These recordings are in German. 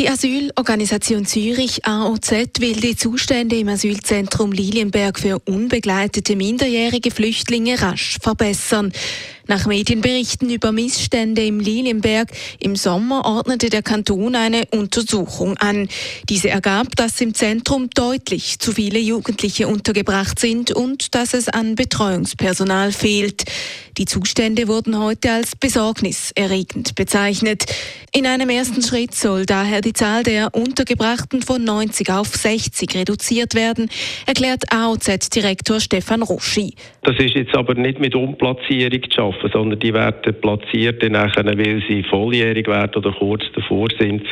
Die Asylorganisation Zürich AOZ will die Zustände im Asylzentrum Lilienberg für unbegleitete minderjährige Flüchtlinge rasch verbessern. Nach Medienberichten über Missstände im Lilienberg im Sommer ordnete der Kanton eine Untersuchung an. Diese ergab, dass im Zentrum deutlich zu viele Jugendliche untergebracht sind und dass es an Betreuungspersonal fehlt. Die Zustände wurden heute als besorgniserregend bezeichnet. In einem ersten Schritt soll daher die Zahl der Untergebrachten von 90 auf 60 reduziert werden, erklärt AOZ-Direktor Stefan Roschi. Das ist jetzt aber nicht mit Umplatzierung zu schaffen, sondern die werden platziert, weil sie volljährig werden oder kurz davor sind,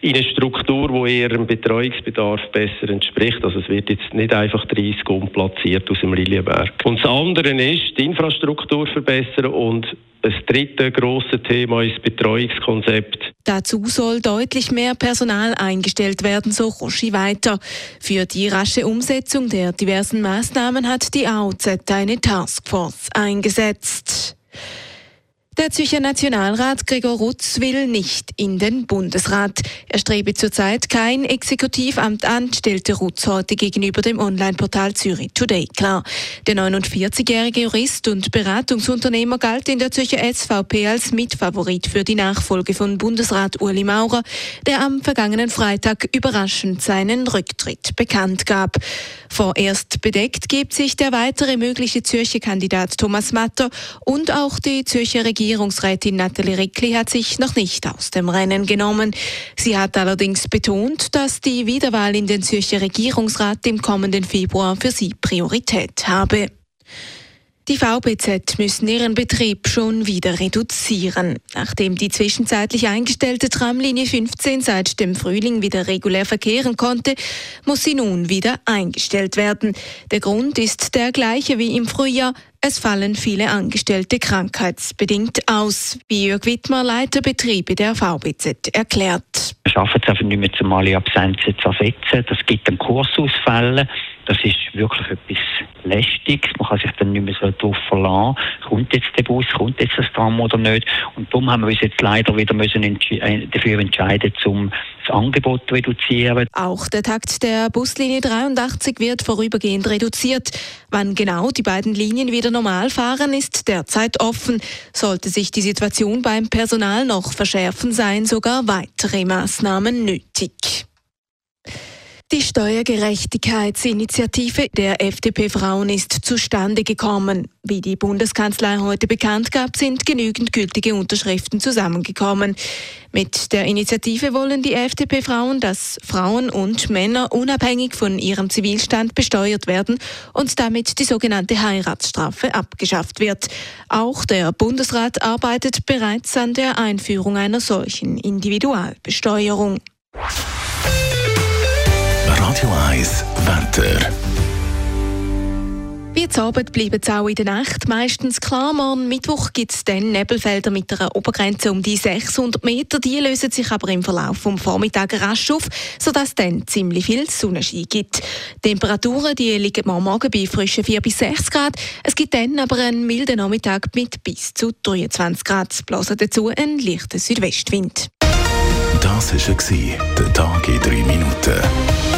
in eine Struktur, die ihrem Betreuungsbedarf besser entspricht. Also es wird jetzt nicht einfach 30 umplatziert aus dem Lilienberg. Und das andere ist, die Infrastruktur verbessern und das dritte große Thema ist das Betreuungskonzept. Dazu soll deutlich mehr Personal eingestellt werden, so Roschi weiter. Für die rasche Umsetzung der diversen Maßnahmen hat die AOZ eine Taskforce eingesetzt. Der Zürcher Nationalrat Gregor Rutz will nicht in den Bundesrat. Er strebe zurzeit kein Exekutivamt an, stellte Rutz heute gegenüber dem Online-Portal Zürich Today klar. Der 49-jährige Jurist und Beratungsunternehmer galt in der Zürcher SVP als Mitfavorit für die Nachfolge von Bundesrat Uli Maurer, der am vergangenen Freitag überraschend seinen Rücktritt bekannt gab. Vorerst bedeckt gibt sich der weitere mögliche Zürcher Kandidat Thomas Matter und auch die Zürcher Regierung Regierungsrätin Nathalie Rickli hat sich noch nicht aus dem Rennen genommen. Sie hat allerdings betont, dass die Wiederwahl in den Zürcher Regierungsrat im kommenden Februar für sie Priorität habe. Die VBZ müssen ihren Betrieb schon wieder reduzieren. Nachdem die zwischenzeitlich eingestellte Tramlinie 15 seit dem Frühling wieder regulär verkehren konnte, muss sie nun wieder eingestellt werden. Der Grund ist der gleiche wie im Frühjahr. Es fallen viele Angestellte krankheitsbedingt aus, wie Jörg Wittmer, Leiter Betriebe der VBZ, erklärt. Wir schaffen es einfach nicht mehr, zumal Absenzen zu ersetzen. Das gibt dann Kursausfälle. Das ist wirklich etwas Lästiges. Man kann sich dann nicht mehr so darauf verlassen, kommt jetzt der Bus, kommt jetzt das Tram oder nicht. Und darum haben wir uns jetzt leider wieder müssen äh, dafür entscheiden, um das Angebot zu reduzieren. Auch der Takt der Buslinie 83 wird vorübergehend reduziert. Wann genau die beiden Linien wieder normal fahren, ist derzeit offen. Sollte sich die Situation beim Personal noch verschärfen, seien sogar weitere Maßnahmen nötig. Die Steuergerechtigkeitsinitiative der FDP-Frauen ist zustande gekommen. Wie die Bundeskanzlei heute bekannt gab, sind genügend gültige Unterschriften zusammengekommen. Mit der Initiative wollen die FDP-Frauen, dass Frauen und Männer unabhängig von ihrem Zivilstand besteuert werden und damit die sogenannte Heiratsstrafe abgeschafft wird. Auch der Bundesrat arbeitet bereits an der Einführung einer solchen Individualbesteuerung. Radio 1 Wetter. Wie zu Abend bleiben es auch in der Nacht meistens klar. Morgen Mittwoch gibt es dann Nebelfelder mit einer Obergrenze um die 600 Meter. Die lösen sich aber im Verlauf des Vormittags rasch auf, sodass es dann ziemlich viel Sonnenschein gibt. Die Temperaturen die liegen am Morgen bei frischen 4 bis 6 Grad. Es gibt dann aber einen milden Nachmittag mit bis zu 23 Grad. Es blasen dazu ein leichter Südwestwind. Das war der Tag in 3 Minuten.